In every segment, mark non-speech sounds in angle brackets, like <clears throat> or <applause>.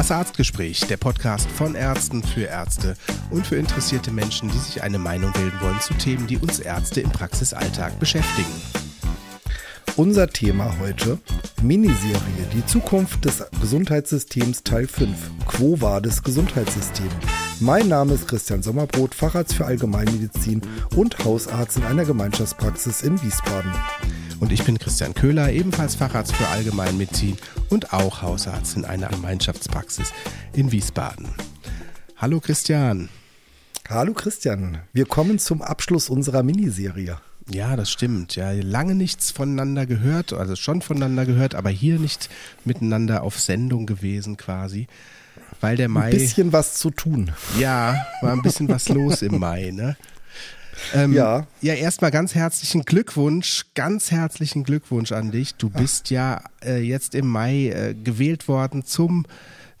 Das Arztgespräch, der Podcast von Ärzten für Ärzte und für interessierte Menschen, die sich eine Meinung bilden wollen zu Themen, die uns Ärzte im Praxisalltag beschäftigen. Unser Thema heute: Miniserie, die Zukunft des Gesundheitssystems Teil 5. Quo war das Gesundheitssystem? Mein Name ist Christian Sommerbrot, Facharzt für Allgemeinmedizin und Hausarzt in einer Gemeinschaftspraxis in Wiesbaden. Und ich bin Christian Köhler, ebenfalls Facharzt für Allgemeinmedizin und auch Hausarzt in einer Gemeinschaftspraxis in Wiesbaden. Hallo Christian. Hallo Christian, wir kommen zum Abschluss unserer Miniserie. Ja, das stimmt. Ja, lange nichts voneinander gehört, also schon voneinander gehört, aber hier nicht miteinander auf Sendung gewesen quasi. Weil der Mai. Ein bisschen was zu tun. Ja, war ein bisschen was los im Mai, ne? <laughs> Ähm, ja. Ja, erstmal ganz herzlichen Glückwunsch, ganz herzlichen Glückwunsch an dich. Du bist Ach. ja äh, jetzt im Mai äh, gewählt worden zum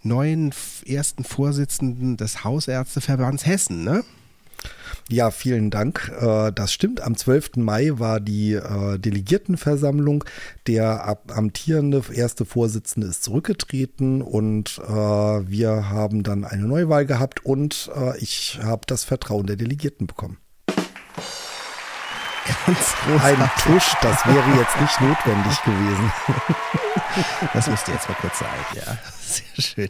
neuen ersten Vorsitzenden des Hausärzteverbands Hessen, ne? Ja, vielen Dank. Äh, das stimmt. Am 12. Mai war die äh, Delegiertenversammlung. Der amtierende erste Vorsitzende ist zurückgetreten und äh, wir haben dann eine Neuwahl gehabt und ich habe das Vertrauen der Delegierten bekommen. Ganz großartig. Ein Tusch, das wäre jetzt nicht notwendig gewesen. <laughs> Das musste jetzt mal kurz sein, ja. Sehr schön.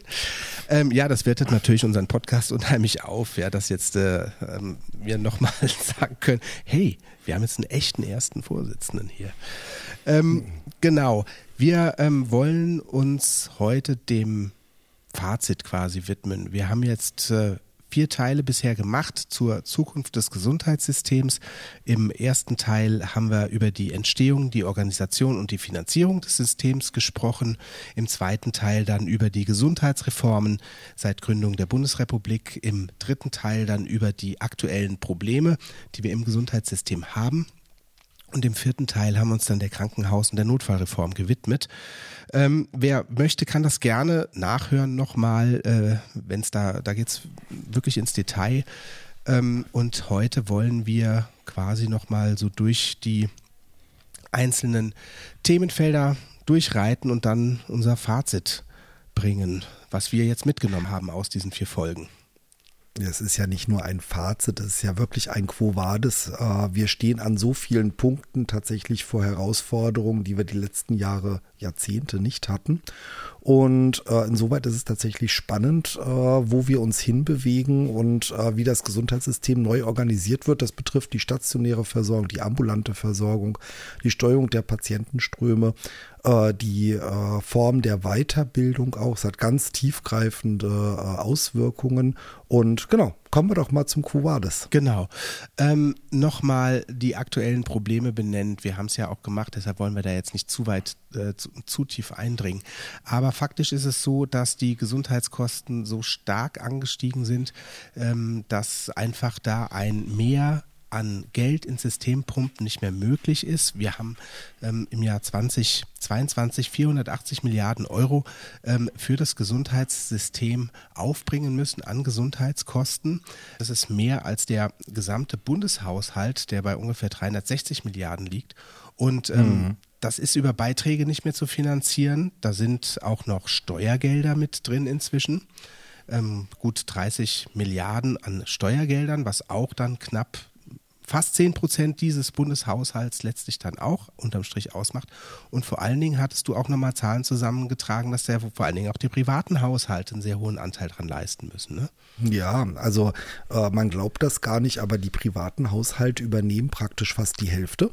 Ähm, ja, das wertet natürlich unseren Podcast unheimlich auf, ja, dass jetzt äh, ähm, wir nochmal <laughs> sagen können, hey, wir haben jetzt einen echten ersten Vorsitzenden hier. Ähm, genau, wir ähm, wollen uns heute dem Fazit quasi widmen. Wir haben jetzt äh, vier Teile bisher gemacht zur Zukunft des Gesundheitssystems. Im ersten Teil haben wir über die Entstehung, die Organisation und die Finanzierung des Systems gesprochen. Im zweiten Teil dann über die Gesundheitsreformen seit Gründung der Bundesrepublik. Im dritten Teil dann über die aktuellen Probleme, die wir im Gesundheitssystem haben. Und im vierten Teil haben wir uns dann der Krankenhaus- und der Notfallreform gewidmet. Ähm, wer möchte, kann das gerne nachhören nochmal, äh, wenn es da, da geht es wirklich ins Detail. Ähm, und heute wollen wir quasi nochmal so durch die einzelnen Themenfelder durchreiten und dann unser Fazit bringen, was wir jetzt mitgenommen haben aus diesen vier Folgen. Es ist ja nicht nur ein Fazit, es ist ja wirklich ein Quo Vadis. Äh, wir stehen an so vielen Punkten tatsächlich vor Herausforderungen, die wir die letzten Jahre, Jahrzehnte nicht hatten. Und äh, insoweit ist es tatsächlich spannend, äh, wo wir uns hinbewegen und wie das Gesundheitssystem neu organisiert wird. Das betrifft die stationäre Versorgung, die ambulante Versorgung, die Steuerung der Patientenströme äh, die äh, Form der Weiterbildung auch. Es hat ganz tiefgreifende äh, Auswirkungen. Und genau, kommen wir doch mal zum Quo Vadis. Genau. Ähm, Nochmal die aktuellen Probleme benennt. Wir haben es ja auch gemacht, deshalb wollen wir da jetzt nicht zu weit, äh, zu, zu, tief eindringen. Aber faktisch ist es so, dass die Gesundheitskosten so stark angestiegen sind, ähm, dass einfach da ein Mehr an Geld ins System pumpen nicht mehr möglich ist. Wir haben ähm, im Jahr 2022 480 Milliarden Euro ähm, für das Gesundheitssystem aufbringen müssen an Gesundheitskosten. Das ist mehr als der gesamte Bundeshaushalt, der bei ungefähr 360 Milliarden liegt. Und ähm, mhm. Das ist über Beiträge nicht mehr zu finanzieren. Da sind auch noch Steuergelder mit drin inzwischen. Ähm, gut 30 Milliarden an Steuergeldern, was auch dann knapp fast 10 Prozent dieses Bundeshaushalts letztlich dann auch unterm Strich ausmacht. Und vor allen Dingen hattest du auch nochmal Zahlen zusammengetragen, dass der vor allen Dingen auch die privaten Haushalte einen sehr hohen Anteil dran leisten müssen. Ne? Ja, also äh, man glaubt das gar nicht, aber die privaten Haushalte übernehmen praktisch fast die Hälfte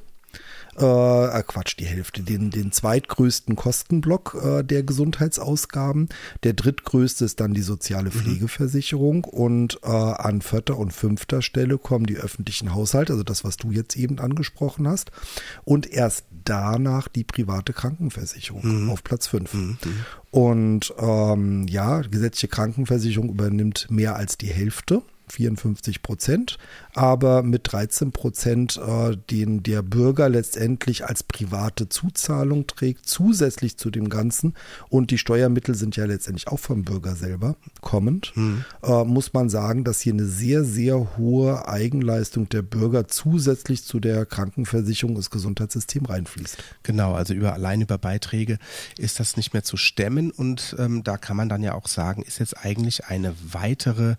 äh, Quatsch, die Hälfte, den, den zweitgrößten Kostenblock äh, der Gesundheitsausgaben. Der drittgrößte ist dann die soziale mhm. Pflegeversicherung und äh, an vierter und fünfter Stelle kommen die öffentlichen Haushalte, also das, was du jetzt eben angesprochen hast. Und erst danach die private Krankenversicherung mhm. auf Platz fünf. Mhm. Und ähm, ja, gesetzliche Krankenversicherung übernimmt mehr als die Hälfte 54 Prozent, aber mit 13 Prozent, äh, den der Bürger letztendlich als private Zuzahlung trägt, zusätzlich zu dem Ganzen. Und die Steuermittel sind ja letztendlich auch vom Bürger selber kommend, hm. äh, muss man sagen, dass hier eine sehr, sehr hohe Eigenleistung der Bürger zusätzlich zu der Krankenversicherung ins Gesundheitssystem reinfließt. Genau, also über allein über Beiträge ist das nicht mehr zu stemmen und ähm, da kann man dann ja auch sagen, ist jetzt eigentlich eine weitere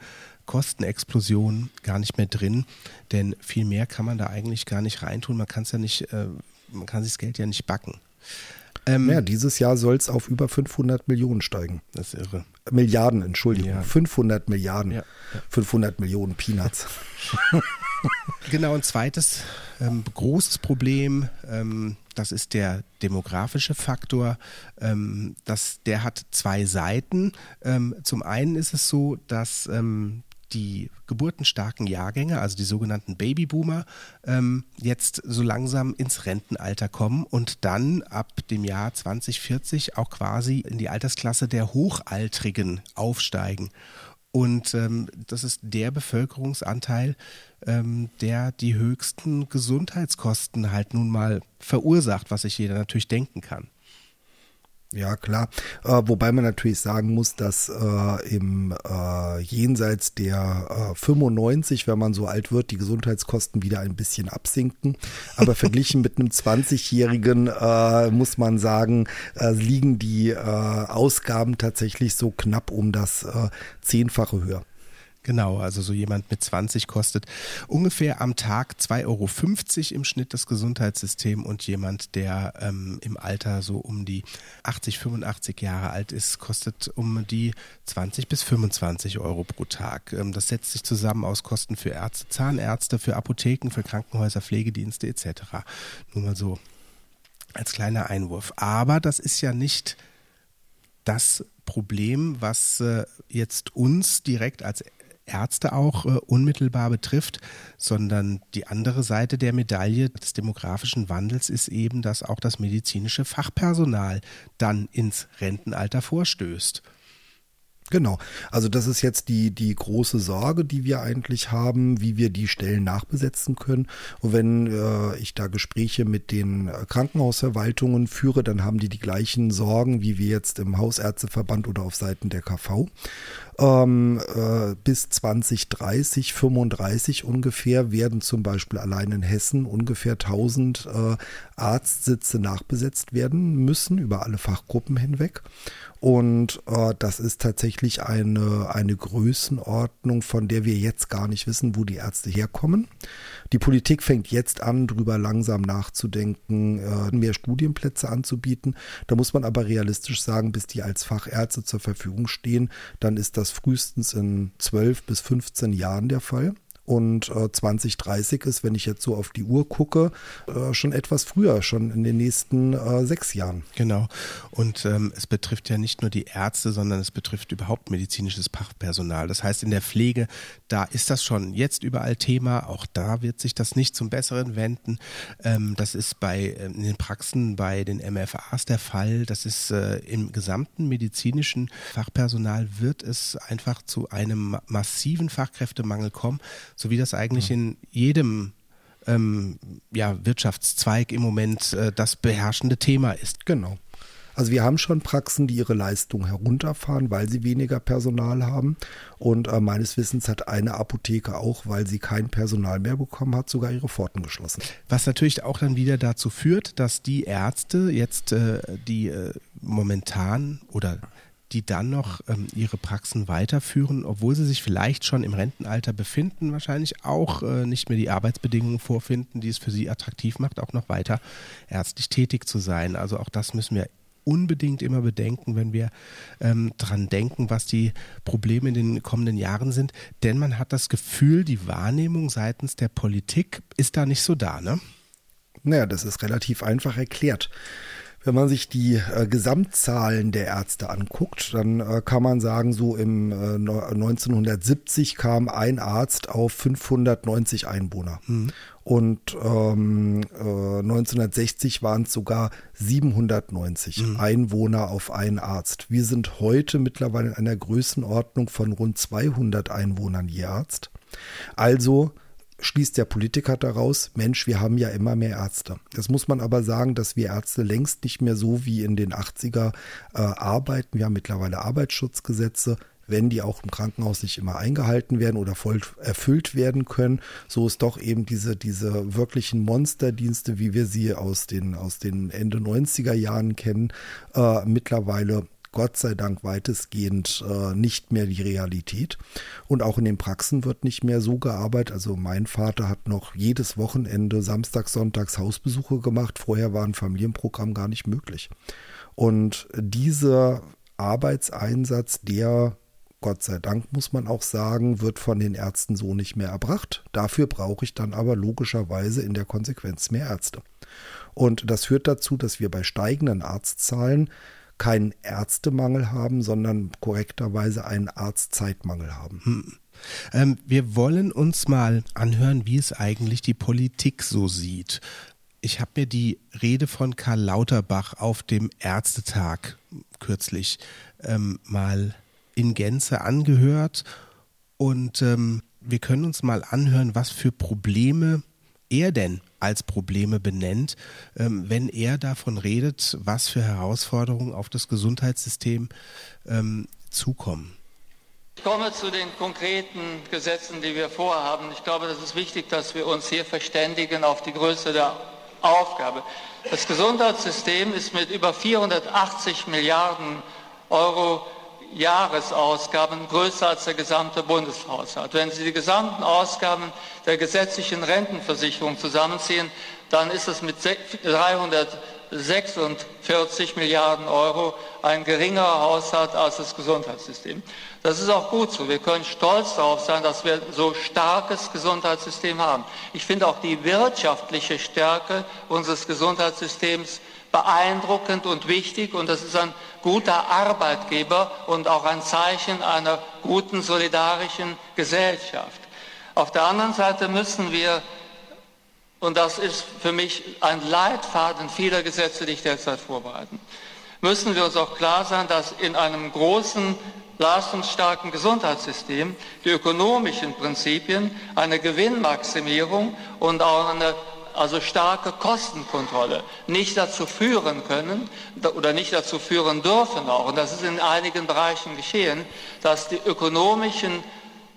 Kostenexplosion gar nicht mehr drin, denn viel mehr kann man da eigentlich gar nicht reintun. Man kann es ja nicht, äh, man kann sich das Geld ja nicht backen. Ähm, ja, dieses Jahr soll es auf über 500 Millionen steigen. Das ist irre. Milliarden, Entschuldigung. Ja. 500 Milliarden. Ja, ja. 500 Millionen Peanuts. <laughs> genau, ein zweites ähm, großes Problem, ähm, das ist der demografische Faktor. Ähm, das, der hat zwei Seiten. Ähm, zum einen ist es so, dass ähm, die geburtenstarken Jahrgänge, also die sogenannten Babyboomer, ähm, jetzt so langsam ins Rentenalter kommen und dann ab dem Jahr 2040 auch quasi in die Altersklasse der Hochaltrigen aufsteigen. Und ähm, das ist der Bevölkerungsanteil, ähm, der die höchsten Gesundheitskosten halt nun mal verursacht, was sich jeder natürlich denken kann. Ja, klar. Äh, wobei man natürlich sagen muss, dass äh, im äh, jenseits der äh, 95, wenn man so alt wird, die Gesundheitskosten wieder ein bisschen absinken. Aber <laughs> verglichen mit einem 20-Jährigen äh, muss man sagen, äh, liegen die äh, Ausgaben tatsächlich so knapp um das äh, Zehnfache höher. Genau, also so jemand mit 20 kostet ungefähr am Tag 2,50 Euro im Schnitt das Gesundheitssystem und jemand, der ähm, im Alter so um die 80, 85 Jahre alt ist, kostet um die 20 bis 25 Euro pro Tag. Ähm, das setzt sich zusammen aus Kosten für Ärzte, Zahnärzte, für Apotheken, für Krankenhäuser, Pflegedienste etc. Nur mal so als kleiner Einwurf. Aber das ist ja nicht das Problem, was äh, jetzt uns direkt als Ärzte auch äh, unmittelbar betrifft, sondern die andere Seite der Medaille des demografischen Wandels ist eben, dass auch das medizinische Fachpersonal dann ins Rentenalter vorstößt. Genau. Also das ist jetzt die, die große Sorge, die wir eigentlich haben, wie wir die Stellen nachbesetzen können. Und wenn äh, ich da Gespräche mit den Krankenhausverwaltungen führe, dann haben die die gleichen Sorgen, wie wir jetzt im Hausärzteverband oder auf Seiten der KV ähm, äh, bis 2030, 35 ungefähr werden zum Beispiel allein in Hessen ungefähr 1000 äh, Arztsitze nachbesetzt werden müssen über alle Fachgruppen hinweg. Und äh, das ist tatsächlich eine, eine Größenordnung, von der wir jetzt gar nicht wissen, wo die Ärzte herkommen. Die Politik fängt jetzt an, darüber langsam nachzudenken, äh, mehr Studienplätze anzubieten. Da muss man aber realistisch sagen, bis die als Fachärzte zur Verfügung stehen, dann ist das frühestens in 12 bis 15 Jahren der Fall und äh, 2030 ist, wenn ich jetzt so auf die Uhr gucke, äh, schon etwas früher, schon in den nächsten äh, sechs Jahren. Genau. Und ähm, es betrifft ja nicht nur die Ärzte, sondern es betrifft überhaupt medizinisches Fachpersonal. Das heißt, in der Pflege, da ist das schon jetzt überall Thema. Auch da wird sich das nicht zum Besseren wenden. Ähm, das ist bei ähm, in den Praxen bei den MFAs der Fall. Das ist äh, im gesamten medizinischen Fachpersonal wird es einfach zu einem massiven Fachkräftemangel kommen so wie das eigentlich in jedem ähm, ja, Wirtschaftszweig im Moment äh, das beherrschende Thema ist. Genau. Also wir haben schon Praxen, die ihre Leistung herunterfahren, weil sie weniger Personal haben. Und äh, meines Wissens hat eine Apotheke auch, weil sie kein Personal mehr bekommen hat, sogar ihre Pforten geschlossen. Was natürlich auch dann wieder dazu führt, dass die Ärzte jetzt, äh, die äh, momentan oder die dann noch ähm, ihre Praxen weiterführen, obwohl sie sich vielleicht schon im Rentenalter befinden, wahrscheinlich auch äh, nicht mehr die Arbeitsbedingungen vorfinden, die es für sie attraktiv macht, auch noch weiter ärztlich tätig zu sein. Also auch das müssen wir unbedingt immer bedenken, wenn wir ähm, dran denken, was die Probleme in den kommenden Jahren sind. Denn man hat das Gefühl, die Wahrnehmung seitens der Politik ist da nicht so da, ne? Naja, das ist relativ einfach erklärt. Wenn man sich die äh, Gesamtzahlen der Ärzte anguckt, dann äh, kann man sagen, so im äh, 1970 kam ein Arzt auf 590 Einwohner. Mhm. Und ähm, äh, 1960 waren es sogar 790 mhm. Einwohner auf einen Arzt. Wir sind heute mittlerweile in einer Größenordnung von rund 200 Einwohnern je Arzt. Also schließt der Politiker daraus, Mensch, wir haben ja immer mehr Ärzte. Das muss man aber sagen, dass wir Ärzte längst nicht mehr so wie in den 80er äh, arbeiten. Wir haben mittlerweile Arbeitsschutzgesetze. Wenn die auch im Krankenhaus nicht immer eingehalten werden oder voll erfüllt werden können, so ist doch eben diese, diese wirklichen Monsterdienste, wie wir sie aus den, aus den Ende 90er Jahren kennen, äh, mittlerweile Gott sei Dank weitestgehend äh, nicht mehr die Realität. Und auch in den Praxen wird nicht mehr so gearbeitet. Also mein Vater hat noch jedes Wochenende Samstags, Sonntags Hausbesuche gemacht. Vorher war ein Familienprogramm gar nicht möglich. Und dieser Arbeitseinsatz, der Gott sei Dank muss man auch sagen, wird von den Ärzten so nicht mehr erbracht. Dafür brauche ich dann aber logischerweise in der Konsequenz mehr Ärzte. Und das führt dazu, dass wir bei steigenden Arztzahlen keinen Ärztemangel haben, sondern korrekterweise einen Arztzeitmangel haben. Hm. Ähm, wir wollen uns mal anhören, wie es eigentlich die Politik so sieht. Ich habe mir die Rede von Karl Lauterbach auf dem Ärztetag kürzlich ähm, mal in Gänze angehört und ähm, wir können uns mal anhören, was für Probleme er denn als Probleme benennt, ähm, wenn er davon redet, was für Herausforderungen auf das Gesundheitssystem ähm, zukommen. Ich komme zu den konkreten Gesetzen, die wir vorhaben. Ich glaube, das ist wichtig, dass wir uns hier verständigen auf die Größe der Aufgabe. Das Gesundheitssystem ist mit über 480 Milliarden Euro Jahresausgaben größer als der gesamte Bundeshaushalt. Wenn Sie die gesamten Ausgaben der gesetzlichen Rentenversicherung zusammenziehen, dann ist es mit 346 Milliarden Euro ein geringerer Haushalt als das Gesundheitssystem. Das ist auch gut so. Wir können stolz darauf sein, dass wir so starkes Gesundheitssystem haben. Ich finde auch die wirtschaftliche Stärke unseres Gesundheitssystems beeindruckend und wichtig und das ist ein guter Arbeitgeber und auch ein Zeichen einer guten solidarischen Gesellschaft. Auf der anderen Seite müssen wir, und das ist für mich ein Leitfaden vieler Gesetze, die ich derzeit vorbereite, müssen wir uns auch klar sein, dass in einem großen leistungsstarken Gesundheitssystem die ökonomischen Prinzipien, eine Gewinnmaximierung und auch eine also starke Kostenkontrolle, nicht dazu führen können oder nicht dazu führen dürfen auch, und das ist in einigen Bereichen geschehen, dass die ökonomischen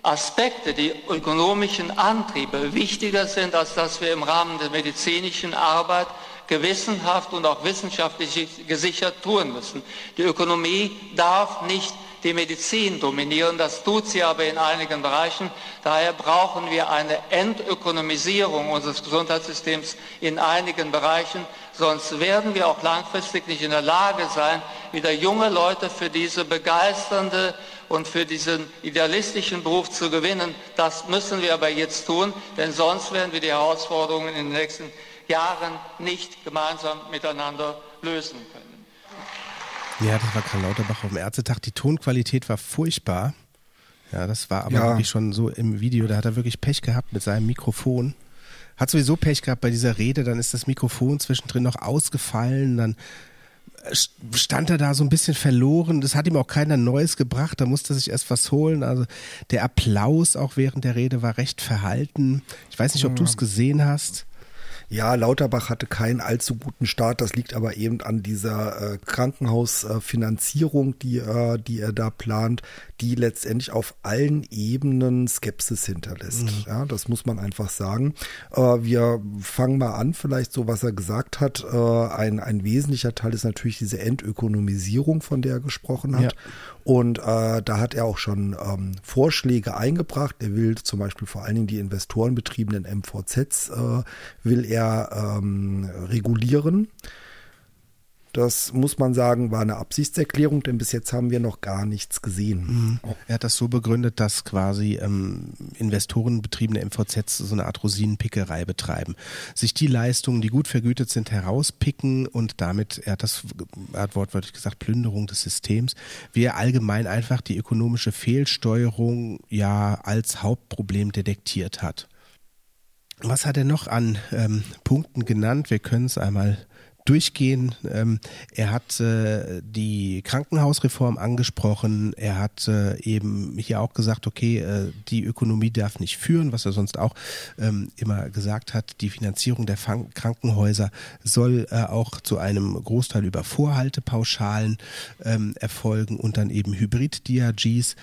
Aspekte, die ökonomischen Antriebe wichtiger sind, als dass wir im Rahmen der medizinischen Arbeit gewissenhaft und auch wissenschaftlich gesichert tun müssen. Die Ökonomie darf nicht die Medizin dominieren. Das tut sie aber in einigen Bereichen. Daher brauchen wir eine Entökonomisierung unseres Gesundheitssystems in einigen Bereichen. Sonst werden wir auch langfristig nicht in der Lage sein, wieder junge Leute für diese begeisternde und für diesen idealistischen Beruf zu gewinnen. Das müssen wir aber jetzt tun, denn sonst werden wir die Herausforderungen in den nächsten Jahren nicht gemeinsam miteinander lösen können. Ja, das war Karl Lauterbach auf dem Ärztetag. Die Tonqualität war furchtbar. Ja, das war aber ja. wirklich schon so im Video. Da hat er wirklich Pech gehabt mit seinem Mikrofon. Hat sowieso Pech gehabt bei dieser Rede. Dann ist das Mikrofon zwischendrin noch ausgefallen. Dann äh, stand er da so ein bisschen verloren. Das hat ihm auch keiner Neues gebracht. Da musste er sich erst was holen. Also der Applaus auch während der Rede war recht verhalten. Ich weiß nicht, ob du es gesehen hast. Ja, Lauterbach hatte keinen allzu guten Start. Das liegt aber eben an dieser äh, Krankenhausfinanzierung, die, äh, die er da plant, die letztendlich auf allen Ebenen Skepsis hinterlässt. Mhm. Ja, das muss man einfach sagen. Äh, wir fangen mal an, vielleicht so, was er gesagt hat. Äh, ein, ein wesentlicher Teil ist natürlich diese Entökonomisierung, von der er gesprochen hat. Ja. Und äh, da hat er auch schon ähm, Vorschläge eingebracht. Er will zum Beispiel vor allen Dingen die investorenbetriebenen MVZs äh, will er ähm, regulieren. Das muss man sagen, war eine Absichtserklärung, denn bis jetzt haben wir noch gar nichts gesehen. Mhm. Er hat das so begründet, dass quasi ähm, investorenbetriebene MVZs so eine Art Rosinenpickerei betreiben. Sich die Leistungen, die gut vergütet sind, herauspicken und damit, er hat das, er hat wortwörtlich gesagt, Plünderung des Systems, wie er allgemein einfach die ökonomische Fehlsteuerung ja als Hauptproblem detektiert hat. Was hat er noch an ähm, Punkten genannt? Wir können es einmal durchgehen. Ähm, er hat äh, die Krankenhausreform angesprochen. Er hat äh, eben hier auch gesagt, okay, äh, die Ökonomie darf nicht führen, was er sonst auch ähm, immer gesagt hat. Die Finanzierung der Fang Krankenhäuser soll äh, auch zu einem Großteil über Vorhaltepauschalen ähm, erfolgen und dann eben Hybrid-DRGs.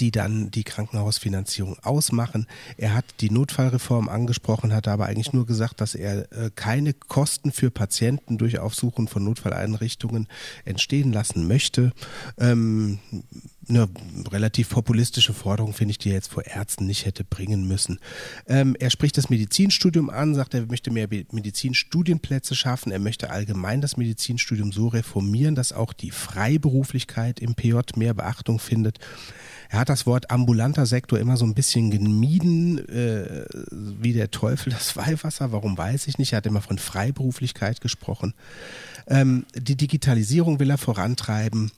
Die dann die Krankenhausfinanzierung ausmachen. Er hat die Notfallreform angesprochen, hat aber eigentlich nur gesagt, dass er äh, keine Kosten für Patienten durch Aufsuchen von Notfalleinrichtungen entstehen lassen möchte. Ähm, eine relativ populistische Forderung, finde ich, die er jetzt vor Ärzten nicht hätte bringen müssen. Ähm, er spricht das Medizinstudium an, sagt, er möchte mehr Medizinstudienplätze schaffen. Er möchte allgemein das Medizinstudium so reformieren, dass auch die Freiberuflichkeit im PJ mehr Beachtung findet. Er hat das Wort ambulanter Sektor immer so ein bisschen gemieden, äh, wie der Teufel das <laughs> Weihwasser. Warum weiß ich nicht. Er hat immer von Freiberuflichkeit gesprochen. Ähm, die Digitalisierung will er vorantreiben.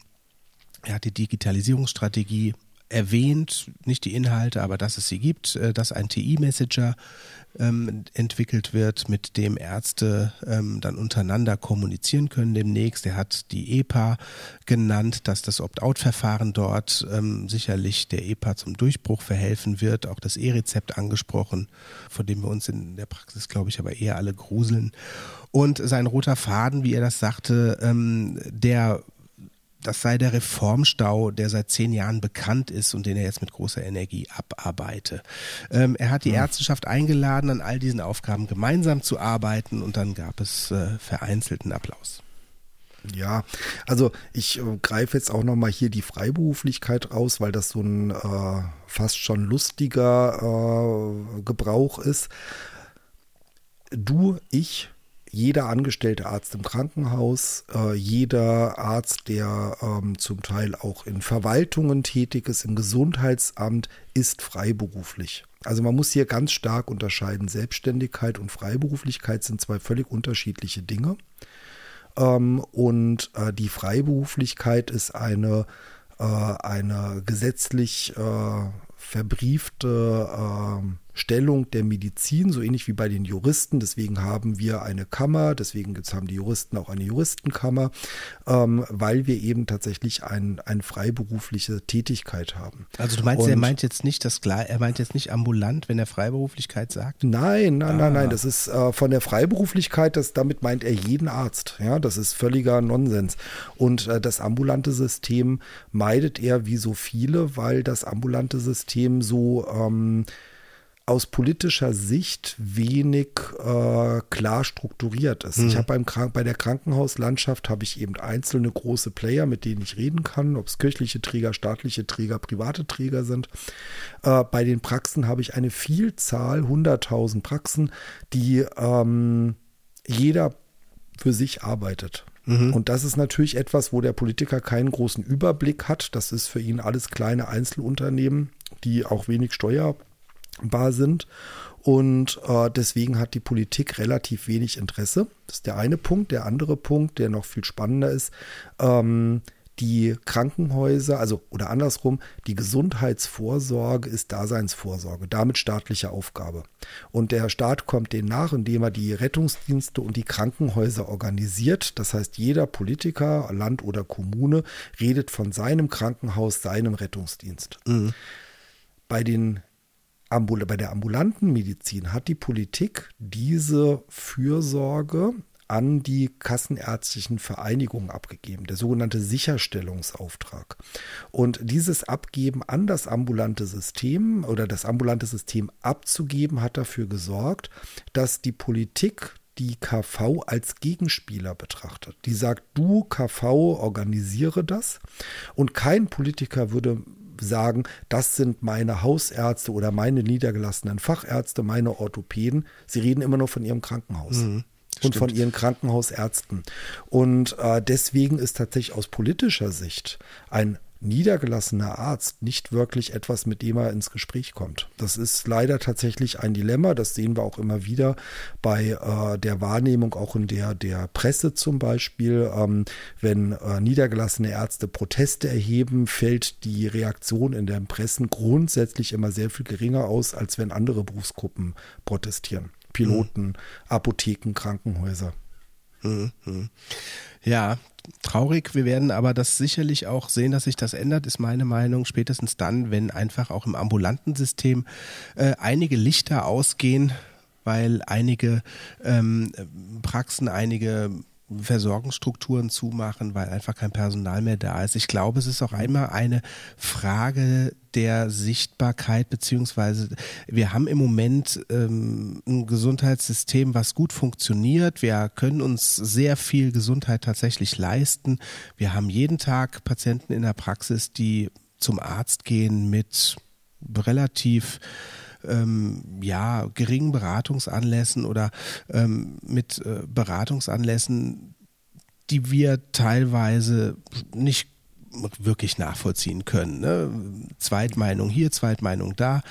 Er hat die Digitalisierungsstrategie erwähnt, nicht die Inhalte, aber dass es sie gibt, äh, dass ein TI-Messenger ähm, entwickelt wird, mit dem Ärzte ähm, dann untereinander kommunizieren können demnächst. Er hat die EPA genannt, dass das Opt-out-Verfahren dort ähm, sicherlich der EPA zum Durchbruch verhelfen wird. Auch das E-Rezept angesprochen, von dem wir uns in der Praxis, glaube ich, aber eher alle gruseln. Und sein roter Faden, wie er das sagte, ähm, der das sei der Reformstau, der seit zehn Jahren bekannt ist und den er jetzt mit großer Energie abarbeite. Ähm, er hat die ja. Ärzteschaft eingeladen, an all diesen Aufgaben gemeinsam zu arbeiten und dann gab es äh, vereinzelten Applaus. Ja, also ich äh, greife jetzt auch nochmal hier die Freiberuflichkeit raus, weil das so ein äh, fast schon lustiger äh, Gebrauch ist. Du, ich, jeder angestellte Arzt im Krankenhaus, äh, jeder Arzt, der ähm, zum Teil auch in Verwaltungen tätig ist, im Gesundheitsamt, ist freiberuflich. Also man muss hier ganz stark unterscheiden. Selbstständigkeit und Freiberuflichkeit sind zwei völlig unterschiedliche Dinge. Ähm, und äh, die Freiberuflichkeit ist eine, äh, eine gesetzlich äh, verbriefte äh, Stellung der Medizin, so ähnlich wie bei den Juristen. Deswegen haben wir eine Kammer, deswegen haben die Juristen auch eine Juristenkammer, ähm, weil wir eben tatsächlich ein, eine freiberufliche Tätigkeit haben. Also du meinst, Und, er meint jetzt nicht das er meint jetzt nicht ambulant, wenn er Freiberuflichkeit sagt? Nein, nein, ah. nein, nein. Das ist äh, von der Freiberuflichkeit, das, damit meint er jeden Arzt. Ja, das ist völliger Nonsens. Und äh, das ambulante System meidet er wie so viele, weil das ambulante System so ähm, aus politischer Sicht wenig äh, klar strukturiert ist. Mhm. Ich habe beim Krank bei der Krankenhauslandschaft habe ich eben einzelne große Player, mit denen ich reden kann, ob es kirchliche Träger, staatliche Träger, private Träger sind. Äh, bei den Praxen habe ich eine Vielzahl, 100.000 Praxen, die ähm, jeder für sich arbeitet. Mhm. Und das ist natürlich etwas, wo der Politiker keinen großen Überblick hat. Das ist für ihn alles kleine Einzelunternehmen, die auch wenig Steuer bar sind. Und äh, deswegen hat die Politik relativ wenig Interesse. Das ist der eine Punkt. Der andere Punkt, der noch viel spannender ist, ähm, die Krankenhäuser, also oder andersrum, die Gesundheitsvorsorge ist Daseinsvorsorge, damit staatliche Aufgabe. Und der Staat kommt denen nach, indem er die Rettungsdienste und die Krankenhäuser organisiert. Das heißt, jeder Politiker, Land oder Kommune, redet von seinem Krankenhaus, seinem Rettungsdienst. Mhm. Bei den bei der ambulanten Medizin hat die Politik diese Fürsorge an die kassenärztlichen Vereinigungen abgegeben, der sogenannte Sicherstellungsauftrag. Und dieses Abgeben an das ambulante System oder das ambulante System abzugeben, hat dafür gesorgt, dass die Politik die KV als Gegenspieler betrachtet. Die sagt, du KV organisiere das und kein Politiker würde sagen, das sind meine Hausärzte oder meine niedergelassenen Fachärzte, meine Orthopäden. Sie reden immer nur von ihrem Krankenhaus. Mhm. Und Stimmt. von ihren Krankenhausärzten. Und äh, deswegen ist tatsächlich aus politischer Sicht ein niedergelassener Arzt nicht wirklich etwas, mit dem er ins Gespräch kommt. Das ist leider tatsächlich ein Dilemma. Das sehen wir auch immer wieder bei äh, der Wahrnehmung, auch in der, der Presse zum Beispiel. Ähm, wenn äh, niedergelassene Ärzte Proteste erheben, fällt die Reaktion in den Pressen grundsätzlich immer sehr viel geringer aus, als wenn andere Berufsgruppen protestieren. Piloten, mhm. Apotheken, Krankenhäuser. Mhm. Ja, traurig. Wir werden aber das sicherlich auch sehen, dass sich das ändert, ist meine Meinung. Spätestens dann, wenn einfach auch im ambulanten System äh, einige Lichter ausgehen, weil einige ähm, Praxen, einige Versorgungsstrukturen zumachen, weil einfach kein Personal mehr da ist. Ich glaube, es ist auch einmal eine Frage der Sichtbarkeit, beziehungsweise wir haben im Moment ähm, ein Gesundheitssystem, was gut funktioniert. Wir können uns sehr viel Gesundheit tatsächlich leisten. Wir haben jeden Tag Patienten in der Praxis, die zum Arzt gehen mit relativ ähm, ja, geringen Beratungsanlässen oder ähm, mit äh, Beratungsanlässen, die wir teilweise nicht wirklich nachvollziehen können. Ne? Zweitmeinung hier, Zweitmeinung da.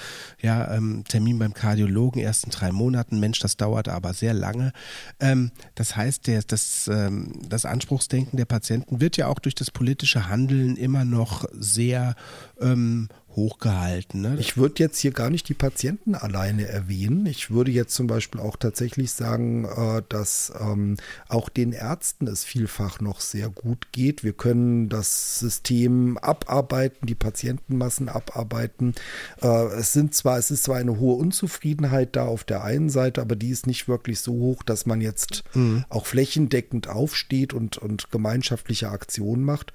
Ja, ähm, Termin beim Kardiologen erst in drei Monaten. Mensch, das dauert aber sehr lange. Ähm, das heißt, der, das, ähm, das Anspruchsdenken der Patienten wird ja auch durch das politische Handeln immer noch sehr ähm, hochgehalten. Ne? Ich würde jetzt hier gar nicht die Patienten alleine erwähnen. Ich würde jetzt zum Beispiel auch tatsächlich sagen, äh, dass ähm, auch den Ärzten es vielfach noch sehr gut geht. Wir können das System abarbeiten, die Patientenmassen abarbeiten. Äh, es sind zwar, es ist zwar eine hohe Unzufriedenheit da auf der einen Seite, aber die ist nicht wirklich so hoch, dass man jetzt mhm. auch flächendeckend aufsteht und, und gemeinschaftliche Aktionen macht.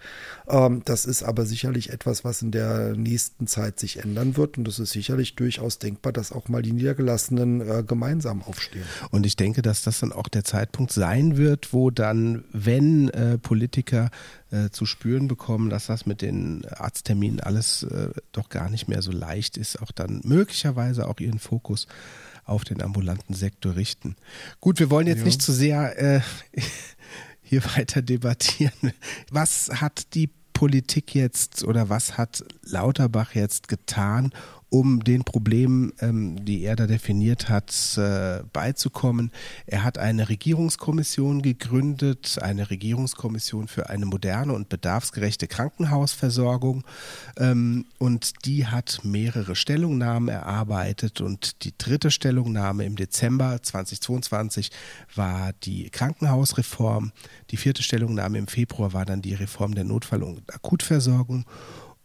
Ähm, das ist aber sicherlich etwas, was in der nächsten Zeit sich ändern wird. Und es ist sicherlich durchaus denkbar, dass auch mal die Niedergelassenen äh, gemeinsam aufstehen. Und ich denke, dass das dann auch der Zeitpunkt sein wird, wo dann, wenn äh, Politiker äh, zu spüren bekommen, dass das mit den Arztterminen alles äh, doch gar nicht mehr so leicht ist, auch dann möglicherweise auch ihren Fokus auf den ambulanten Sektor richten. Gut, wir wollen jetzt ja. nicht zu sehr äh, <laughs> hier weiter debattieren. Was hat die Politik jetzt oder was hat Lauterbach jetzt getan, um den Problemen, ähm, die er da definiert hat, äh, beizukommen. Er hat eine Regierungskommission gegründet, eine Regierungskommission für eine moderne und bedarfsgerechte Krankenhausversorgung. Ähm, und die hat mehrere Stellungnahmen erarbeitet. Und die dritte Stellungnahme im Dezember 2022 war die Krankenhausreform. Die vierte Stellungnahme im Februar war dann die Reform der Notfall- und Akutversorgung.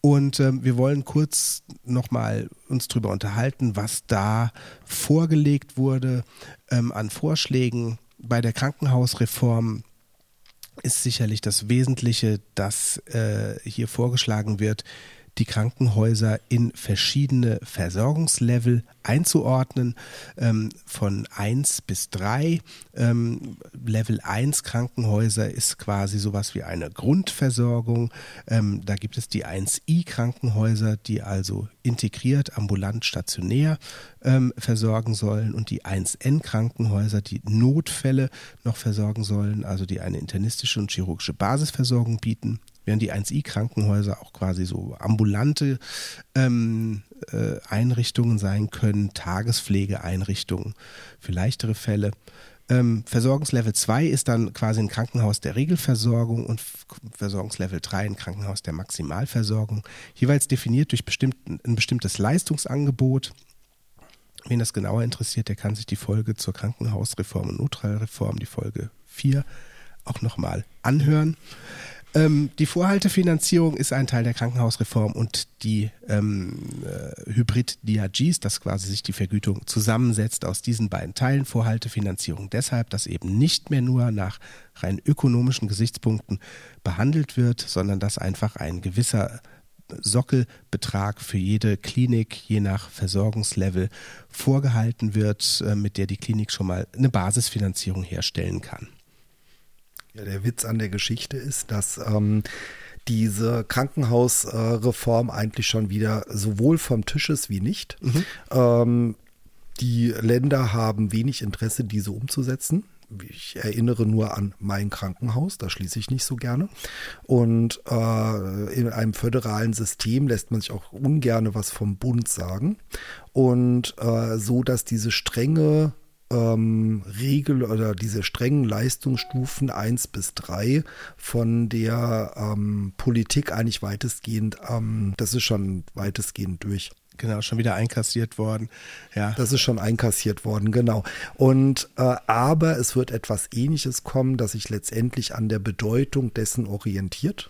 Und ähm, wir wollen kurz nochmal uns darüber unterhalten, was da vorgelegt wurde ähm, an Vorschlägen. Bei der Krankenhausreform ist sicherlich das Wesentliche, das äh, hier vorgeschlagen wird, die Krankenhäuser in verschiedene Versorgungslevel einzuordnen, ähm, von 1 bis 3. Ähm, Level 1 Krankenhäuser ist quasi sowas wie eine Grundversorgung. Ähm, da gibt es die 1i Krankenhäuser, die also integriert, ambulant, stationär ähm, versorgen sollen und die 1n Krankenhäuser, die Notfälle noch versorgen sollen, also die eine internistische und chirurgische Basisversorgung bieten während die 1i-Krankenhäuser auch quasi so ambulante ähm, äh, Einrichtungen sein können, Tagespflegeeinrichtungen für leichtere Fälle. Ähm, Versorgungslevel 2 ist dann quasi ein Krankenhaus der Regelversorgung und Versorgungslevel 3 ein Krankenhaus der Maximalversorgung, jeweils definiert durch bestimmt, ein bestimmtes Leistungsangebot. Wen das genauer interessiert, der kann sich die Folge zur Krankenhausreform und Notfallreform, die Folge 4, auch nochmal anhören. Ähm, die Vorhaltefinanzierung ist ein Teil der Krankenhausreform und die ähm, äh, Hybrid-DRGs, dass quasi sich die Vergütung zusammensetzt aus diesen beiden Teilen. Vorhaltefinanzierung deshalb, dass eben nicht mehr nur nach rein ökonomischen Gesichtspunkten behandelt wird, sondern dass einfach ein gewisser Sockelbetrag für jede Klinik je nach Versorgungslevel vorgehalten wird, äh, mit der die Klinik schon mal eine Basisfinanzierung herstellen kann. Ja, der Witz an der Geschichte ist, dass ähm, diese Krankenhausreform äh, eigentlich schon wieder sowohl vom Tisch ist wie nicht. Mhm. Ähm, die Länder haben wenig Interesse, diese umzusetzen. Ich erinnere nur an mein Krankenhaus, da schließe ich nicht so gerne. Und äh, in einem föderalen System lässt man sich auch ungern was vom Bund sagen. Und äh, so, dass diese strenge ähm, Regel oder diese strengen Leistungsstufen 1 bis 3 von der ähm, Politik eigentlich weitestgehend, ähm, das ist schon weitestgehend durch. Genau, schon wieder einkassiert worden. Ja. Das ist schon einkassiert worden, genau. Und äh, aber es wird etwas Ähnliches kommen, das sich letztendlich an der Bedeutung dessen orientiert,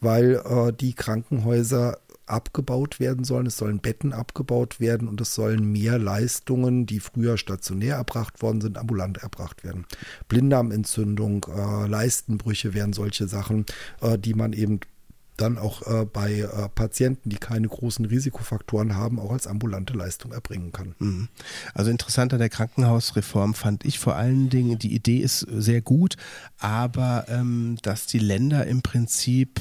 weil äh, die Krankenhäuser abgebaut werden sollen. Es sollen Betten abgebaut werden und es sollen mehr Leistungen, die früher stationär erbracht worden sind, ambulant erbracht werden. Blinddarmentzündung, äh, Leistenbrüche wären solche Sachen, äh, die man eben dann auch äh, bei äh, Patienten, die keine großen Risikofaktoren haben, auch als ambulante Leistung erbringen kann. Mhm. Also interessant an der Krankenhausreform fand ich vor allen Dingen, die Idee ist sehr gut, aber ähm, dass die Länder im Prinzip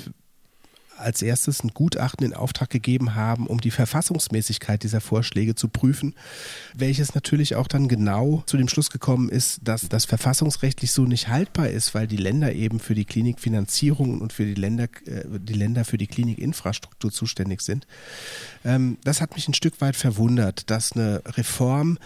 als erstes ein Gutachten in Auftrag gegeben haben, um die Verfassungsmäßigkeit dieser Vorschläge zu prüfen, welches natürlich auch dann genau zu dem Schluss gekommen ist, dass das verfassungsrechtlich so nicht haltbar ist, weil die Länder eben für die Klinikfinanzierung und für die Länder, äh, die Länder für die Klinikinfrastruktur zuständig sind. Ähm, das hat mich ein Stück weit verwundert, dass eine Reform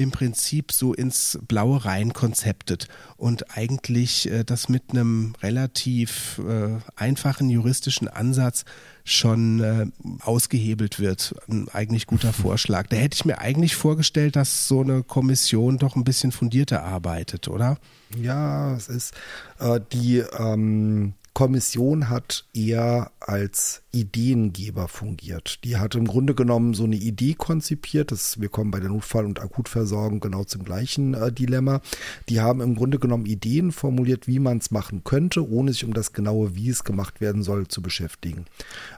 im Prinzip so ins Blaue rein konzeptet und eigentlich äh, das mit einem relativ äh, einfachen juristischen Ansatz schon äh, ausgehebelt wird. Ein eigentlich guter <laughs> Vorschlag. Da hätte ich mir eigentlich vorgestellt, dass so eine Kommission doch ein bisschen fundierter arbeitet, oder? Ja, es ist äh, die ähm, Kommission hat eher als Ideengeber fungiert. Die hat im Grunde genommen so eine Idee konzipiert. Das, wir kommen bei der Notfall- und Akutversorgung genau zum gleichen äh, Dilemma. Die haben im Grunde genommen Ideen formuliert, wie man es machen könnte, ohne sich um das genaue, wie es gemacht werden soll, zu beschäftigen.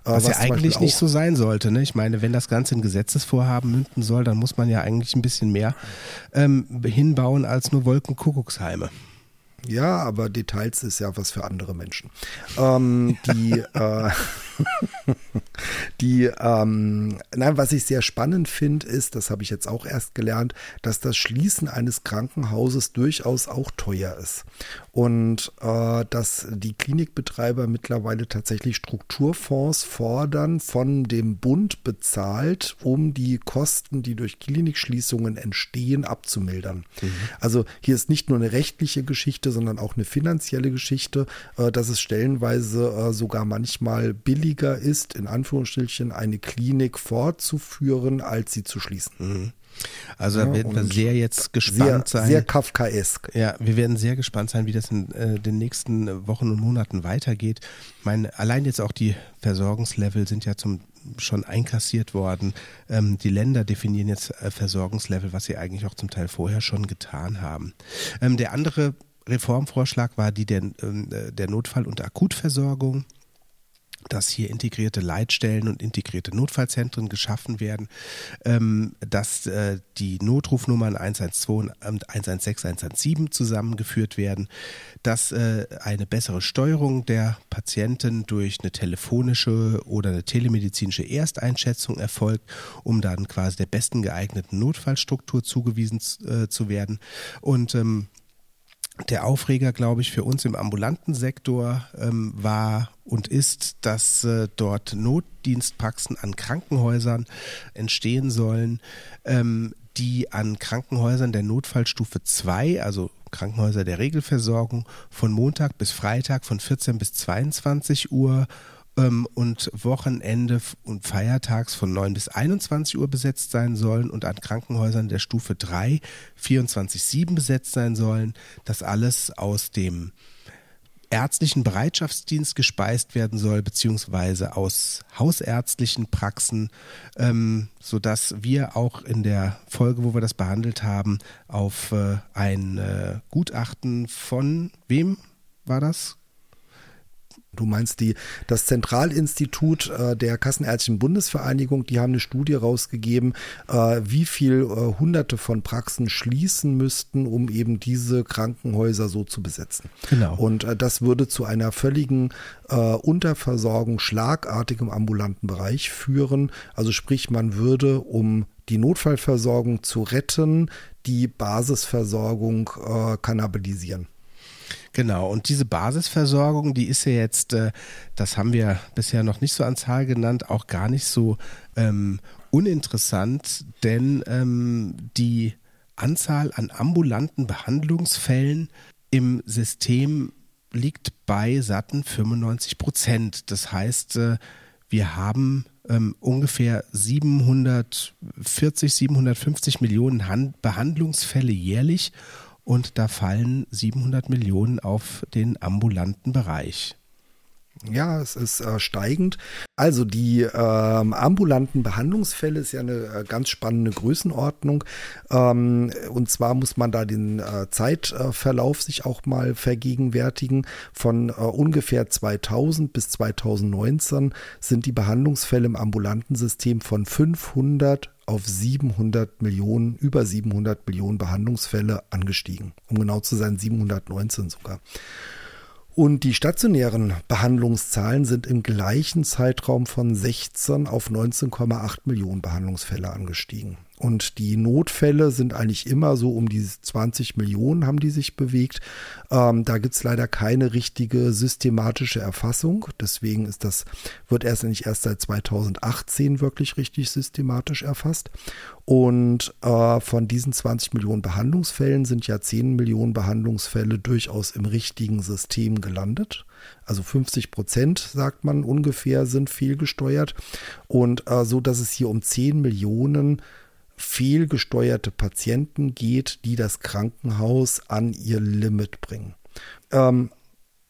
Äh, was, was, ja eigentlich nicht so sein sollte. Ne? Ich meine, wenn das Ganze in Gesetzesvorhaben münden soll, dann muss man ja eigentlich ein bisschen mehr ähm, hinbauen als nur Wolkenkuckucksheime. Ja, aber Details ist ja was für andere Menschen. Ähm, die, <laughs> äh, <laughs> die, ähm, nein, was ich sehr spannend finde, ist, das habe ich jetzt auch erst gelernt, dass das Schließen eines Krankenhauses durchaus auch teuer ist und äh, dass die Klinikbetreiber mittlerweile tatsächlich Strukturfonds fordern, von dem Bund bezahlt, um die Kosten, die durch Klinikschließungen entstehen, abzumildern. Mhm. Also hier ist nicht nur eine rechtliche Geschichte, sondern auch eine finanzielle Geschichte, äh, dass es stellenweise äh, sogar manchmal billiger ist, in Anführungsstrichen eine Klinik fortzuführen, als sie zu schließen. Mhm. Also da ja, werden wir sehr jetzt gespannt sehr, sein. Sehr Kafkaesk. Ja, wir werden sehr gespannt sein, wie das in äh, den nächsten Wochen und Monaten weitergeht. Ich meine, allein jetzt auch die Versorgungslevel sind ja zum schon einkassiert worden. Ähm, die Länder definieren jetzt äh, Versorgungslevel, was sie eigentlich auch zum Teil vorher schon getan haben. Ähm, der andere Reformvorschlag war die der, ähm, äh, der Notfall- und Akutversorgung dass hier integrierte Leitstellen und integrierte Notfallzentren geschaffen werden, ähm, dass äh, die Notrufnummern 112 und 116, 117 zusammengeführt werden, dass äh, eine bessere Steuerung der Patienten durch eine telefonische oder eine telemedizinische Ersteinschätzung erfolgt, um dann quasi der besten geeigneten Notfallstruktur zugewiesen äh, zu werden. Und ähm, der Aufreger, glaube ich, für uns im ambulanten Sektor ähm, war und ist, dass äh, dort Notdienstpraxen an Krankenhäusern entstehen sollen, ähm, die an Krankenhäusern der Notfallstufe 2, also Krankenhäuser der Regelversorgung, von Montag bis Freitag von 14 bis 22 Uhr ähm, und Wochenende und Feiertags von 9 bis 21 Uhr besetzt sein sollen und an Krankenhäusern der Stufe 3 24-7 besetzt sein sollen. Das alles aus dem ärztlichen Bereitschaftsdienst gespeist werden soll, beziehungsweise aus hausärztlichen Praxen, ähm, sodass wir auch in der Folge, wo wir das behandelt haben, auf äh, ein äh, Gutachten von wem war das? Du meinst die, das Zentralinstitut äh, der Kassenärztlichen Bundesvereinigung, die haben eine Studie rausgegeben, äh, wie viel äh, Hunderte von Praxen schließen müssten, um eben diese Krankenhäuser so zu besetzen. Genau. Und äh, das würde zu einer völligen äh, Unterversorgung schlagartig im ambulanten Bereich führen. Also sprich, man würde, um die Notfallversorgung zu retten, die Basisversorgung äh, kannibalisieren. Genau, und diese Basisversorgung, die ist ja jetzt, äh, das haben wir bisher noch nicht so an Zahl genannt, auch gar nicht so ähm, uninteressant, denn ähm, die Anzahl an ambulanten Behandlungsfällen im System liegt bei satten 95 Prozent. Das heißt, äh, wir haben ähm, ungefähr 740, 750 Millionen Hand Behandlungsfälle jährlich und da fallen 700 Millionen auf den ambulanten Bereich. Ja, es ist äh, steigend. Also die ähm, ambulanten Behandlungsfälle ist ja eine äh, ganz spannende Größenordnung. Ähm, und zwar muss man da den äh, Zeitverlauf sich auch mal vergegenwärtigen. Von äh, ungefähr 2000 bis 2019 sind die Behandlungsfälle im ambulanten System von 500 auf 700 Millionen, über 700 Millionen Behandlungsfälle angestiegen. Um genau zu sein, 719 sogar. Und die stationären Behandlungszahlen sind im gleichen Zeitraum von 16 auf 19,8 Millionen Behandlungsfälle angestiegen. Und die Notfälle sind eigentlich immer so um die 20 Millionen haben die sich bewegt. Ähm, da gibt's leider keine richtige systematische Erfassung. Deswegen ist das, wird erst nicht erst seit 2018 wirklich richtig systematisch erfasst. Und äh, von diesen 20 Millionen Behandlungsfällen sind ja 10 Millionen Behandlungsfälle durchaus im richtigen System gelandet. Also 50 Prozent, sagt man ungefähr, sind fehlgesteuert. Und äh, so, dass es hier um 10 Millionen fehlgesteuerte Patienten geht, die das Krankenhaus an ihr Limit bringen. Ähm,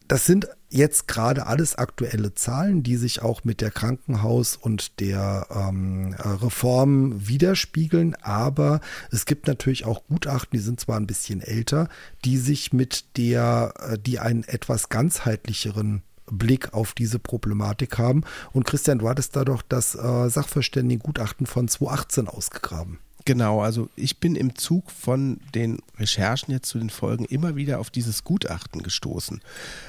das sind jetzt gerade alles aktuelle Zahlen, die sich auch mit der Krankenhaus- und der ähm, Reform widerspiegeln. Aber es gibt natürlich auch Gutachten, die sind zwar ein bisschen älter, die sich mit der, äh, die einen etwas ganzheitlicheren Blick auf diese Problematik haben. Und Christian, du hattest da doch das äh, Sachverständigengutachten von 2018 ausgegraben. Genau, also ich bin im Zug von den Recherchen jetzt zu den Folgen immer wieder auf dieses Gutachten gestoßen.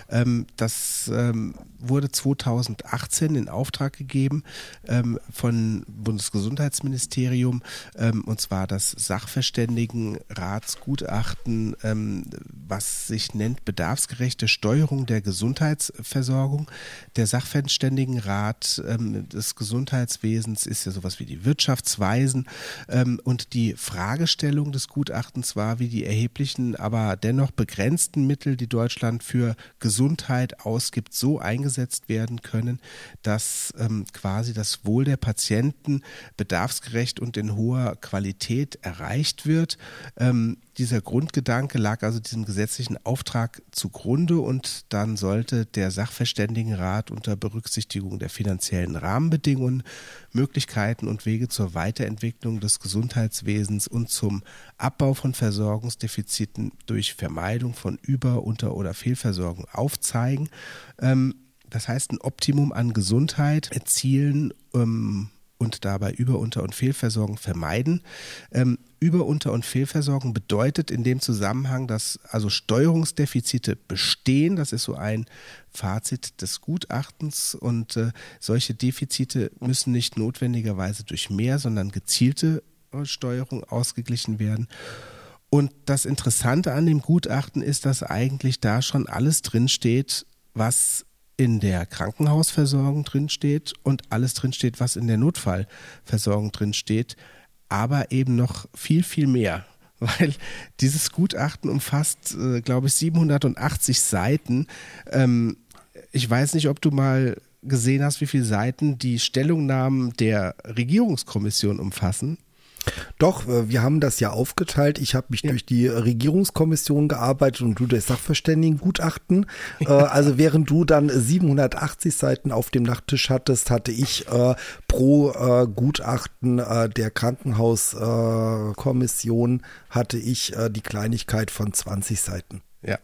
Ähm, das ähm, wurde 2018 in Auftrag gegeben ähm, von Bundesgesundheitsministerium ähm, und zwar das Sachverständigenratsgutachten, ähm, was sich nennt bedarfsgerechte Steuerung der Gesundheitsversorgung. Der Sachverständigenrat ähm, des Gesundheitswesens ist ja sowas wie die Wirtschaftsweisen und die Fragestellung des Gutachtens war, wie die erheblichen, aber dennoch begrenzten Mittel, die Deutschland für Gesundheit ausgibt, so eingesetzt werden können, dass ähm, quasi das Wohl der Patienten bedarfsgerecht und in hoher Qualität erreicht wird. Ähm, dieser Grundgedanke lag also diesem gesetzlichen Auftrag zugrunde und dann sollte der Sachverständigenrat unter Berücksichtigung der finanziellen Rahmenbedingungen, Möglichkeiten und Wege zur Weiterentwicklung des Gesundheitswesens und zum Abbau von Versorgungsdefiziten durch Vermeidung von Über-, Unter- oder Fehlversorgung aufzeigen. Ähm, das heißt, ein Optimum an Gesundheit erzielen ähm, und dabei Über-, Unter- und Fehlversorgung vermeiden. Über-, Unter- und Fehlversorgung bedeutet in dem Zusammenhang, dass also Steuerungsdefizite bestehen. Das ist so ein Fazit des Gutachtens. Und äh, solche Defizite müssen nicht notwendigerweise durch mehr, sondern gezielte äh, Steuerung ausgeglichen werden. Und das Interessante an dem Gutachten ist, dass eigentlich da schon alles drinsteht, was in der Krankenhausversorgung drinsteht und alles drinsteht, was in der Notfallversorgung drinsteht, aber eben noch viel, viel mehr. <laughs> Weil dieses Gutachten umfasst, äh, glaube ich, 780 Seiten. Ähm, ich weiß nicht, ob du mal gesehen hast, wie viele Seiten die Stellungnahmen der Regierungskommission umfassen. Doch, äh, wir haben das ja aufgeteilt. Ich habe mich ja. durch die Regierungskommission gearbeitet und du durch Sachverständigengutachten. Äh, <laughs> also während du dann 780 Seiten auf dem Nachttisch hattest, hatte ich äh, pro äh, Gutachten äh, der Krankenhauskommission hatte ich äh, die Kleinigkeit von 20 Seiten. Ja.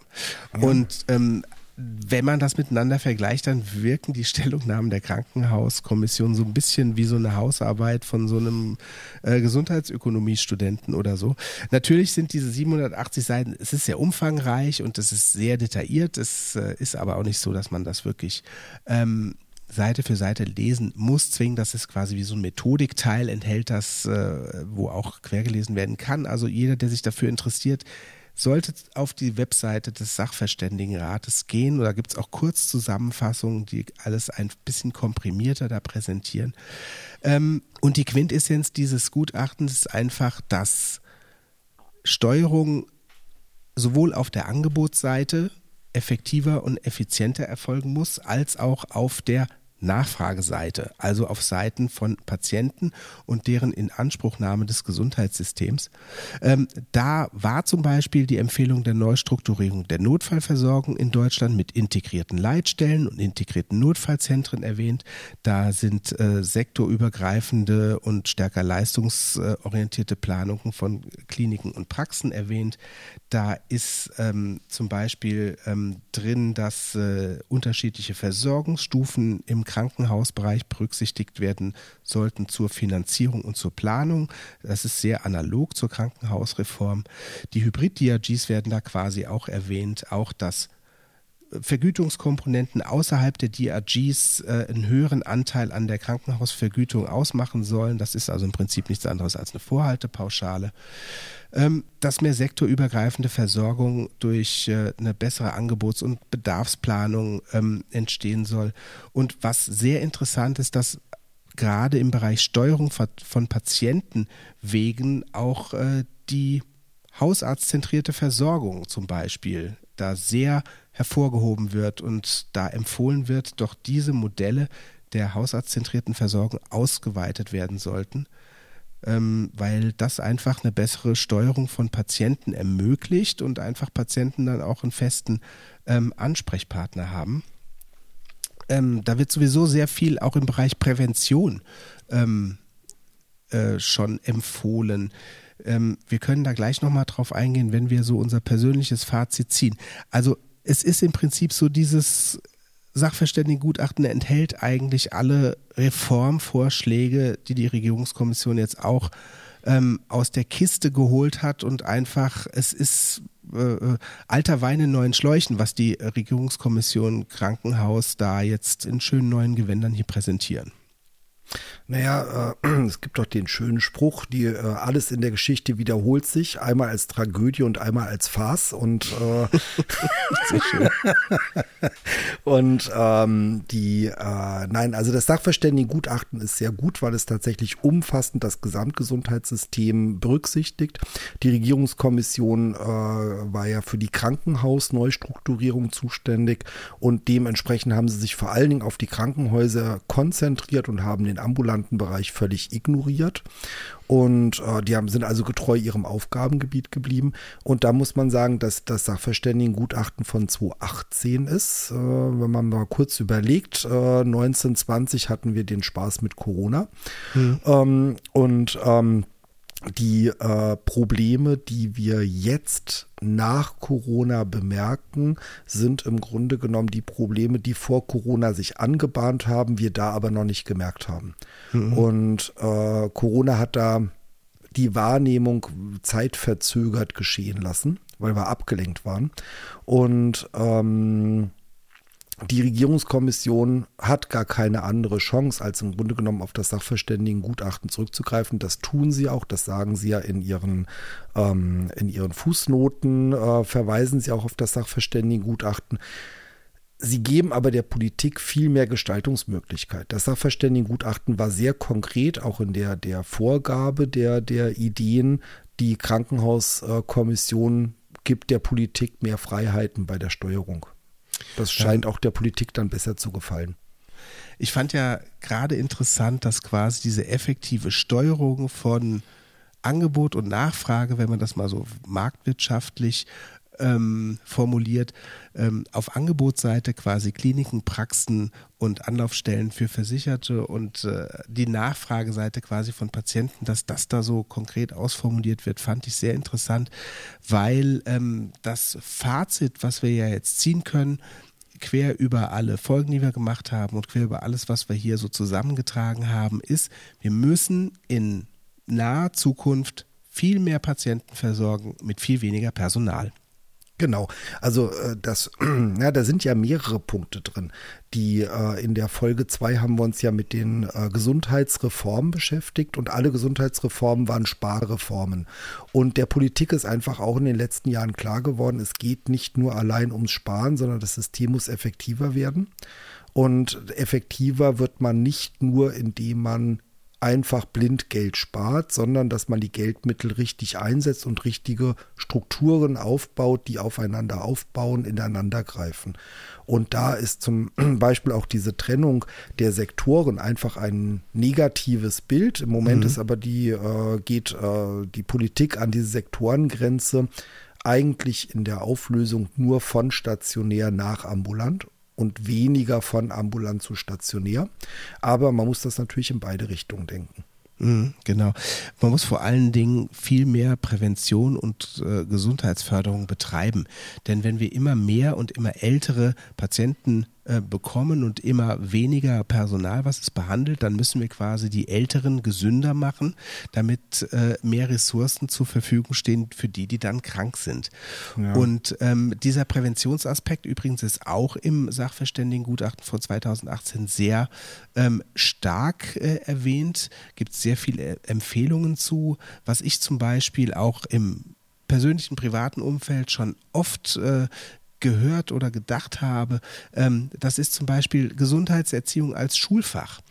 Und ähm, wenn man das miteinander vergleicht, dann wirken die Stellungnahmen der Krankenhauskommission so ein bisschen wie so eine Hausarbeit von so einem äh, Gesundheitsökonomiestudenten oder so. Natürlich sind diese 780 Seiten, es ist sehr umfangreich und es ist sehr detailliert. Es äh, ist aber auch nicht so, dass man das wirklich ähm, Seite für Seite lesen muss, zwingend, dass es quasi wie so ein Methodikteil enthält, das, äh, wo auch quergelesen werden kann. Also jeder, der sich dafür interessiert, solltet auf die Webseite des Sachverständigenrates gehen oder gibt es auch Kurzzusammenfassungen, die alles ein bisschen komprimierter da präsentieren. Ähm, und die Quintessenz dieses Gutachtens ist einfach, dass Steuerung sowohl auf der Angebotsseite effektiver und effizienter erfolgen muss, als auch auf der Nachfrageseite, also auf Seiten von Patienten und deren Inanspruchnahme des Gesundheitssystems. Ähm, da war zum Beispiel die Empfehlung der Neustrukturierung der Notfallversorgung in Deutschland mit integrierten Leitstellen und integrierten Notfallzentren erwähnt. Da sind äh, sektorübergreifende und stärker leistungsorientierte Planungen von Kliniken und Praxen erwähnt. Da ist ähm, zum Beispiel ähm, drin, dass äh, unterschiedliche Versorgungsstufen im Krankenhausbereich berücksichtigt werden sollten zur Finanzierung und zur Planung. Das ist sehr analog zur Krankenhausreform. Die Hybrid-DRGs werden da quasi auch erwähnt, auch das Vergütungskomponenten außerhalb der DRGs äh, einen höheren Anteil an der Krankenhausvergütung ausmachen sollen. Das ist also im Prinzip nichts anderes als eine Vorhaltepauschale. Ähm, dass mehr sektorübergreifende Versorgung durch äh, eine bessere Angebots- und Bedarfsplanung ähm, entstehen soll. Und was sehr interessant ist, dass gerade im Bereich Steuerung von Patientenwegen auch äh, die hausarztzentrierte Versorgung zum Beispiel da sehr hervorgehoben wird und da empfohlen wird, doch diese Modelle der hausarztzentrierten Versorgung ausgeweitet werden sollten, ähm, weil das einfach eine bessere Steuerung von Patienten ermöglicht und einfach Patienten dann auch einen festen ähm, Ansprechpartner haben. Ähm, da wird sowieso sehr viel auch im Bereich Prävention äh, schon empfohlen. Ähm, wir können da gleich nochmal drauf eingehen, wenn wir so unser persönliches Fazit ziehen. Also es ist im Prinzip so dieses Sachverständigengutachten enthält eigentlich alle Reformvorschläge, die die Regierungskommission jetzt auch ähm, aus der Kiste geholt hat und einfach, es ist äh, äh alter Wein in neuen Schläuchen, was die Regierungskommission Krankenhaus da jetzt in schönen neuen Gewändern hier präsentieren. Naja, äh, <clears throat> es gibt doch den schönen Spruch, die äh, alles in der Geschichte wiederholt sich, einmal als Tragödie und einmal als Farce und äh, <laughs> und ähm, die äh, nein, also das Sachverständigengutachten ist sehr gut, weil es tatsächlich umfassend das Gesamtgesundheitssystem berücksichtigt. Die Regierungskommission äh, war ja für die Krankenhausneustrukturierung zuständig und dementsprechend haben sie sich vor allen Dingen auf die Krankenhäuser konzentriert und haben den ambulanten Bereich völlig ignoriert. Und äh, die haben, sind also getreu ihrem Aufgabengebiet geblieben. Und da muss man sagen, dass das Sachverständigengutachten von 2018 ist. Äh, wenn man mal kurz überlegt, äh, 1920 hatten wir den Spaß mit Corona. Mhm. Ähm, und ähm, die äh, Probleme, die wir jetzt nach Corona bemerken, sind im Grunde genommen die Probleme, die vor Corona sich angebahnt haben, wir da aber noch nicht gemerkt haben. Mhm. Und äh, Corona hat da die Wahrnehmung zeitverzögert geschehen lassen, weil wir abgelenkt waren. Und ähm, die Regierungskommission hat gar keine andere Chance, als im Grunde genommen auf das Sachverständigengutachten zurückzugreifen. Das tun sie auch, das sagen sie ja in ihren, ähm, in ihren Fußnoten, äh, verweisen sie auch auf das Sachverständigengutachten. Sie geben aber der Politik viel mehr Gestaltungsmöglichkeit. Das Sachverständigengutachten war sehr konkret, auch in der, der Vorgabe der, der Ideen. Die Krankenhauskommission gibt der Politik mehr Freiheiten bei der Steuerung. Das scheint ja. auch der Politik dann besser zu gefallen. Ich fand ja gerade interessant, dass quasi diese effektive Steuerung von Angebot und Nachfrage, wenn man das mal so marktwirtschaftlich ähm, formuliert, ähm, auf Angebotsseite quasi Kliniken, Praxen und Anlaufstellen für Versicherte und äh, die Nachfrageseite quasi von Patienten, dass das da so konkret ausformuliert wird, fand ich sehr interessant, weil ähm, das Fazit, was wir ja jetzt ziehen können, quer über alle Folgen, die wir gemacht haben und quer über alles, was wir hier so zusammengetragen haben, ist, wir müssen in naher Zukunft viel mehr Patienten versorgen mit viel weniger Personal. Genau, also äh, das, <clears throat> ja, da sind ja mehrere Punkte drin. Die äh, in der Folge 2 haben wir uns ja mit den äh, Gesundheitsreformen beschäftigt und alle Gesundheitsreformen waren Sparreformen. Und der Politik ist einfach auch in den letzten Jahren klar geworden, es geht nicht nur allein ums Sparen, sondern das System muss effektiver werden. Und effektiver wird man nicht nur, indem man einfach blind Geld spart, sondern dass man die Geldmittel richtig einsetzt und richtige Strukturen aufbaut, die aufeinander aufbauen, ineinander greifen. Und da ist zum <clears throat> Beispiel auch diese Trennung der Sektoren einfach ein negatives Bild. Im Moment mhm. ist aber die, äh, geht äh, die Politik an diese Sektorengrenze eigentlich in der Auflösung nur von stationär nach ambulant und weniger von ambulant zu stationär. Aber man muss das natürlich in beide Richtungen denken. Mhm, genau. Man muss vor allen Dingen viel mehr Prävention und äh, Gesundheitsförderung betreiben. Denn wenn wir immer mehr und immer ältere Patienten äh, bekommen und immer weniger Personal, was es behandelt, dann müssen wir quasi die Älteren gesünder machen, damit äh, mehr Ressourcen zur Verfügung stehen für die, die dann krank sind. Ja. Und ähm, dieser Präventionsaspekt übrigens ist auch im Sachverständigengutachten von 2018 sehr ähm, stark äh, erwähnt. Gibt sehr viele Empfehlungen zu, was ich zum Beispiel auch im persönlichen privaten Umfeld schon oft äh, gehört oder gedacht habe, ähm, das ist zum Beispiel Gesundheitserziehung als Schulfach.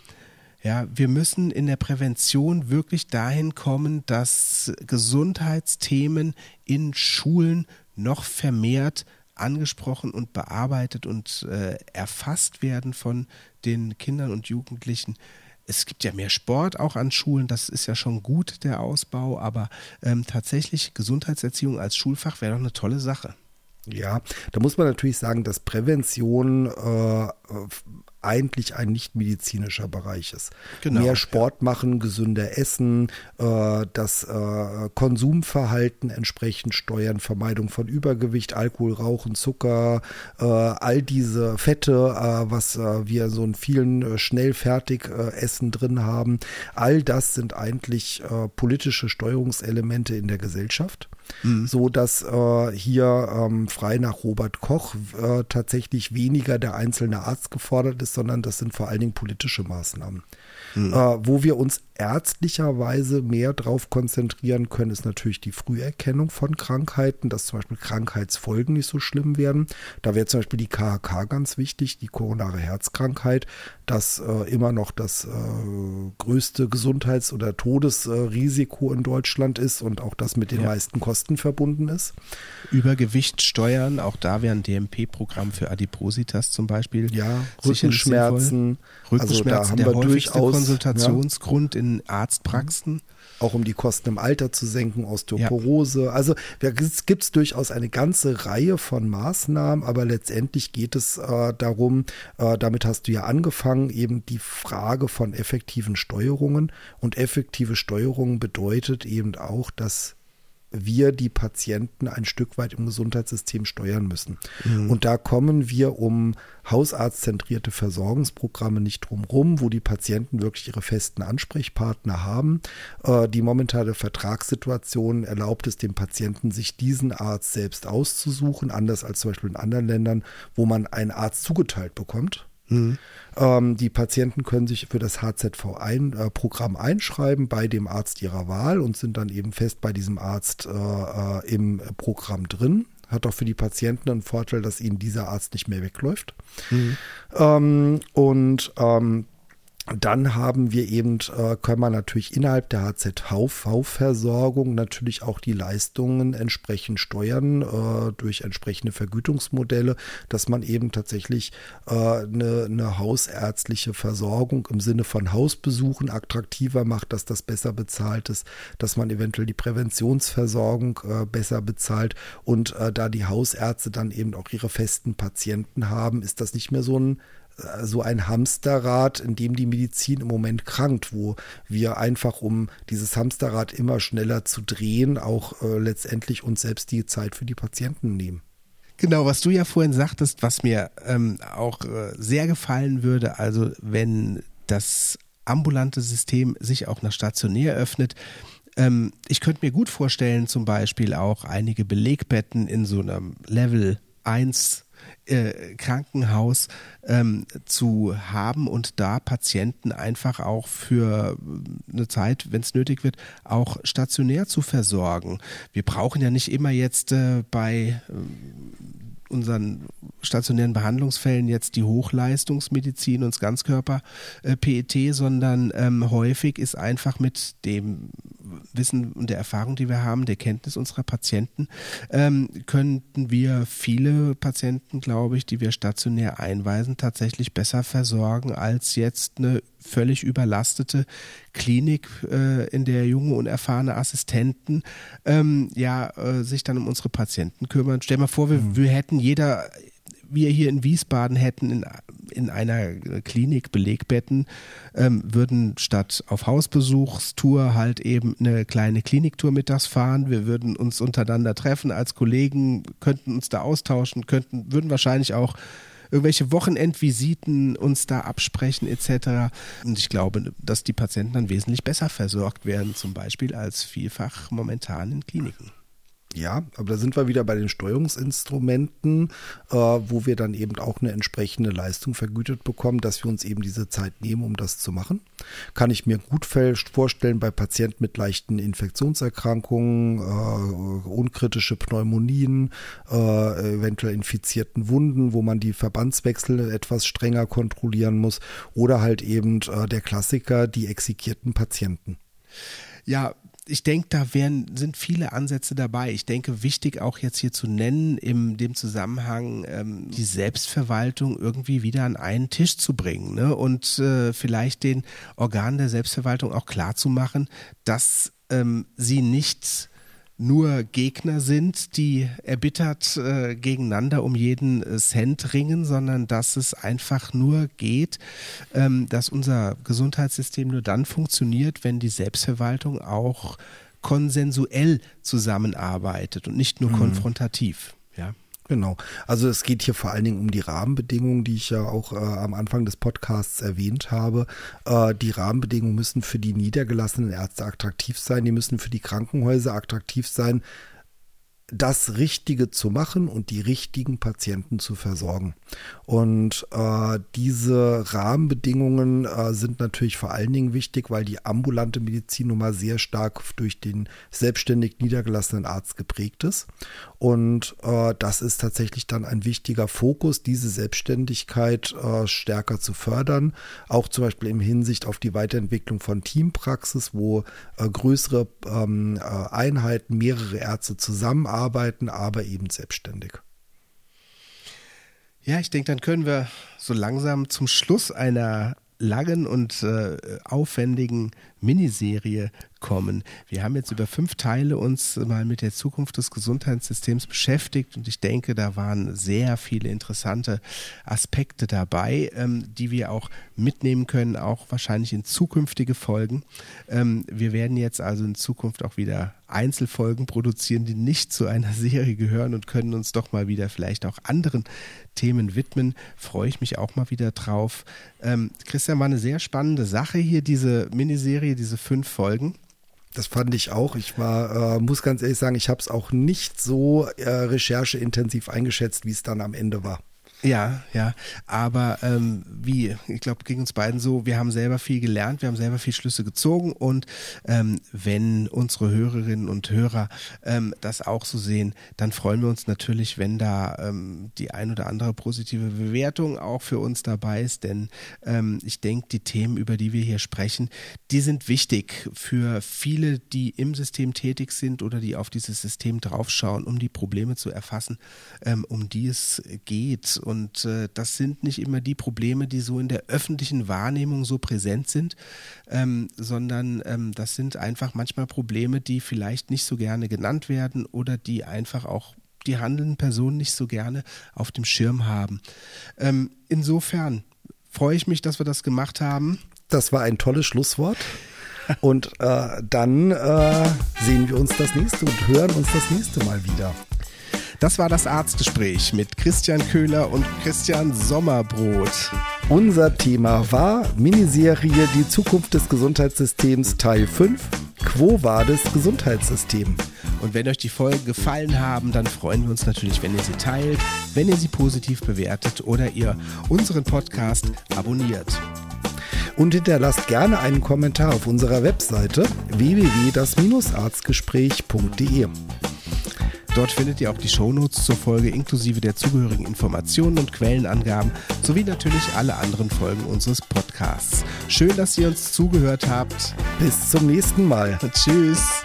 Ja, wir müssen in der Prävention wirklich dahin kommen, dass Gesundheitsthemen in Schulen noch vermehrt angesprochen und bearbeitet und äh, erfasst werden von den Kindern und Jugendlichen. Es gibt ja mehr Sport auch an Schulen, das ist ja schon gut, der Ausbau, aber ähm, tatsächlich Gesundheitserziehung als Schulfach wäre doch eine tolle Sache. Ja, da muss man natürlich sagen, dass Prävention äh, eigentlich ein nicht medizinischer Bereich ist. Genau. Mehr Sport machen, gesünder essen, äh, das äh, Konsumverhalten entsprechend steuern, Vermeidung von Übergewicht, Alkohol, Rauchen, Zucker, äh, all diese Fette, äh, was äh, wir so in vielen äh, schnell fertig Essen drin haben, all das sind eigentlich politische Steuerungselemente in der Gesellschaft mhm. so dass äh, hier ähm, frei nach Robert Koch äh, tatsächlich weniger der einzelne Arzt gefordert ist, sondern das sind vor allen Dingen politische Maßnahmen. Mhm. Äh, wo wir uns ärztlicherweise mehr drauf konzentrieren können, ist natürlich die Früherkennung von Krankheiten, dass zum Beispiel Krankheitsfolgen nicht so schlimm werden. Da wäre zum Beispiel die KHK ganz wichtig, die koronare Herzkrankheit, das äh, immer noch das äh, größte Gesundheits- oder Todesrisiko in Deutschland ist und auch das mit den ja. meisten Kosten verbunden ist. Übergewicht steuern, auch da wäre ein DMP-Programm für Adipositas zum Beispiel. Ja, Rückenschmerzen. Rückenschmerzen, also da haben der wir häufigste durchaus, Konsultationsgrund ja. in Arztpraxen auch um die Kosten im Alter zu senken, Osteoporose. Ja. Also es gibt durchaus eine ganze Reihe von Maßnahmen, aber letztendlich geht es äh, darum, äh, damit hast du ja angefangen, eben die Frage von effektiven Steuerungen. Und effektive Steuerung bedeutet eben auch, dass wir die Patienten ein Stück weit im Gesundheitssystem steuern müssen. Mhm. Und da kommen wir um hausarztzentrierte Versorgungsprogramme nicht drumherum, wo die Patienten wirklich ihre festen Ansprechpartner haben. Äh, die momentane Vertragssituation erlaubt es dem Patienten, sich diesen Arzt selbst auszusuchen, anders als zum Beispiel in anderen Ländern, wo man einen Arzt zugeteilt bekommt. Mhm. Ähm, die Patienten können sich für das HZV-Programm ein, äh, einschreiben bei dem Arzt ihrer Wahl und sind dann eben fest bei diesem Arzt äh, äh, im Programm drin. Hat auch für die Patienten einen Vorteil, dass ihnen dieser Arzt nicht mehr wegläuft. Mhm. Ähm, und ähm, dann haben wir eben, äh, können wir natürlich innerhalb der HZV-Versorgung natürlich auch die Leistungen entsprechend steuern äh, durch entsprechende Vergütungsmodelle, dass man eben tatsächlich äh, eine, eine hausärztliche Versorgung im Sinne von Hausbesuchen attraktiver macht, dass das besser bezahlt ist, dass man eventuell die Präventionsversorgung besser bezahlt und da die Hausärzte dann eben auch ihre festen Patienten haben, ist das nicht mehr so ein so ein Hamsterrad, in dem die Medizin im Moment krankt, wo wir einfach, um dieses Hamsterrad immer schneller zu drehen, auch äh, letztendlich uns selbst die Zeit für die Patienten nehmen. Genau, was du ja vorhin sagtest, was mir ähm, auch äh, sehr gefallen würde, also wenn das ambulante System sich auch nach stationär öffnet, ähm, ich könnte mir gut vorstellen, zum Beispiel auch einige Belegbetten in so einem Level 1 äh, Krankenhaus ähm, zu haben und da Patienten einfach auch für eine Zeit, wenn es nötig wird, auch stationär zu versorgen. Wir brauchen ja nicht immer jetzt äh, bei äh, unseren stationären Behandlungsfällen jetzt die Hochleistungsmedizin und das Ganzkörper-PET, äh, sondern ähm, häufig ist einfach mit dem Wissen und der Erfahrung, die wir haben, der Kenntnis unserer Patienten, ähm, könnten wir viele Patienten, glaube ich, die wir stationär einweisen, tatsächlich besser versorgen als jetzt eine völlig überlastete Klinik, äh, in der junge und erfahrene Assistenten ähm, ja äh, sich dann um unsere Patienten kümmern. Stell mal vor, wir, mhm. wir hätten jeder wir hier in Wiesbaden hätten in, in einer Klinik Belegbetten, ähm, würden statt auf Hausbesuchstour halt eben eine kleine Kliniktour mittags fahren. Wir würden uns untereinander treffen als Kollegen, könnten uns da austauschen, könnten, würden wahrscheinlich auch irgendwelche Wochenendvisiten uns da absprechen etc. Und ich glaube, dass die Patienten dann wesentlich besser versorgt werden, zum Beispiel als vielfach momentan in Kliniken. Ja, aber da sind wir wieder bei den Steuerungsinstrumenten, äh, wo wir dann eben auch eine entsprechende Leistung vergütet bekommen, dass wir uns eben diese Zeit nehmen, um das zu machen. Kann ich mir gut vorstellen bei Patienten mit leichten Infektionserkrankungen, äh, unkritische Pneumonien, äh, eventuell infizierten Wunden, wo man die Verbandswechsel etwas strenger kontrollieren muss oder halt eben äh, der Klassiker, die exekierten Patienten. Ja, ich denke, da wären, sind viele Ansätze dabei. Ich denke, wichtig auch jetzt hier zu nennen, in dem Zusammenhang ähm, die Selbstverwaltung irgendwie wieder an einen Tisch zu bringen ne? und äh, vielleicht den Organen der Selbstverwaltung auch klar zu machen, dass ähm, sie nicht nur Gegner sind, die erbittert äh, gegeneinander um jeden äh, Cent ringen, sondern dass es einfach nur geht, ähm, dass unser Gesundheitssystem nur dann funktioniert, wenn die Selbstverwaltung auch konsensuell zusammenarbeitet und nicht nur mhm. konfrontativ. Genau. Also es geht hier vor allen Dingen um die Rahmenbedingungen, die ich ja auch äh, am Anfang des Podcasts erwähnt habe. Äh, die Rahmenbedingungen müssen für die niedergelassenen Ärzte attraktiv sein, die müssen für die Krankenhäuser attraktiv sein das Richtige zu machen und die richtigen Patienten zu versorgen. Und äh, diese Rahmenbedingungen äh, sind natürlich vor allen Dingen wichtig, weil die ambulante Medizin nun mal sehr stark durch den selbstständig niedergelassenen Arzt geprägt ist. Und äh, das ist tatsächlich dann ein wichtiger Fokus, diese Selbstständigkeit äh, stärker zu fördern. Auch zum Beispiel im Hinsicht auf die Weiterentwicklung von Teampraxis, wo äh, größere ähm, äh, Einheiten, mehrere Ärzte zusammenarbeiten arbeiten, aber eben selbstständig. Ja, ich denke, dann können wir so langsam zum Schluss einer langen und äh, aufwendigen Miniserie kommen. Wir haben jetzt über fünf Teile uns mal mit der Zukunft des Gesundheitssystems beschäftigt und ich denke, da waren sehr viele interessante Aspekte dabei, ähm, die wir auch mitnehmen können, auch wahrscheinlich in zukünftige Folgen. Ähm, wir werden jetzt also in Zukunft auch wieder Einzelfolgen produzieren, die nicht zu einer Serie gehören und können uns doch mal wieder vielleicht auch anderen Themen widmen. Freue ich mich auch mal wieder drauf. Ähm, Christian, war eine sehr spannende Sache hier, diese Miniserie, diese fünf Folgen. Das fand ich auch. Ich war, äh, muss ganz ehrlich sagen, ich habe es auch nicht so äh, rechercheintensiv eingeschätzt, wie es dann am Ende war. Ja, ja, aber ähm, wie, ich glaube, ging uns beiden so, wir haben selber viel gelernt, wir haben selber viel Schlüsse gezogen und ähm, wenn unsere Hörerinnen und Hörer ähm, das auch so sehen, dann freuen wir uns natürlich, wenn da ähm, die ein oder andere positive Bewertung auch für uns dabei ist, denn ähm, ich denke, die Themen, über die wir hier sprechen, die sind wichtig für viele, die im System tätig sind oder die auf dieses System draufschauen, um die Probleme zu erfassen, ähm, um die es geht und äh, das sind nicht immer die Probleme, die so in der öffentlichen Wahrnehmung so präsent sind, ähm, sondern ähm, das sind einfach manchmal Probleme, die vielleicht nicht so gerne genannt werden oder die einfach auch die handelnden Personen nicht so gerne auf dem Schirm haben. Ähm, insofern freue ich mich, dass wir das gemacht haben. Das war ein tolles Schlusswort. Und äh, dann äh, sehen wir uns das nächste und hören uns das nächste Mal wieder. Das war das Arztgespräch mit Christian Köhler und Christian Sommerbrot. Unser Thema war Miniserie Die Zukunft des Gesundheitssystems Teil 5. Quo Vadis Gesundheitssystem. Und wenn euch die Folgen gefallen haben, dann freuen wir uns natürlich, wenn ihr sie teilt, wenn ihr sie positiv bewertet oder ihr unseren Podcast abonniert. Und hinterlasst gerne einen Kommentar auf unserer Webseite www.das-arztgespräch.de. Dort findet ihr auch die Shownotes zur Folge inklusive der zugehörigen Informationen und Quellenangaben sowie natürlich alle anderen Folgen unseres Podcasts. Schön, dass ihr uns zugehört habt. Bis zum nächsten Mal. Tschüss.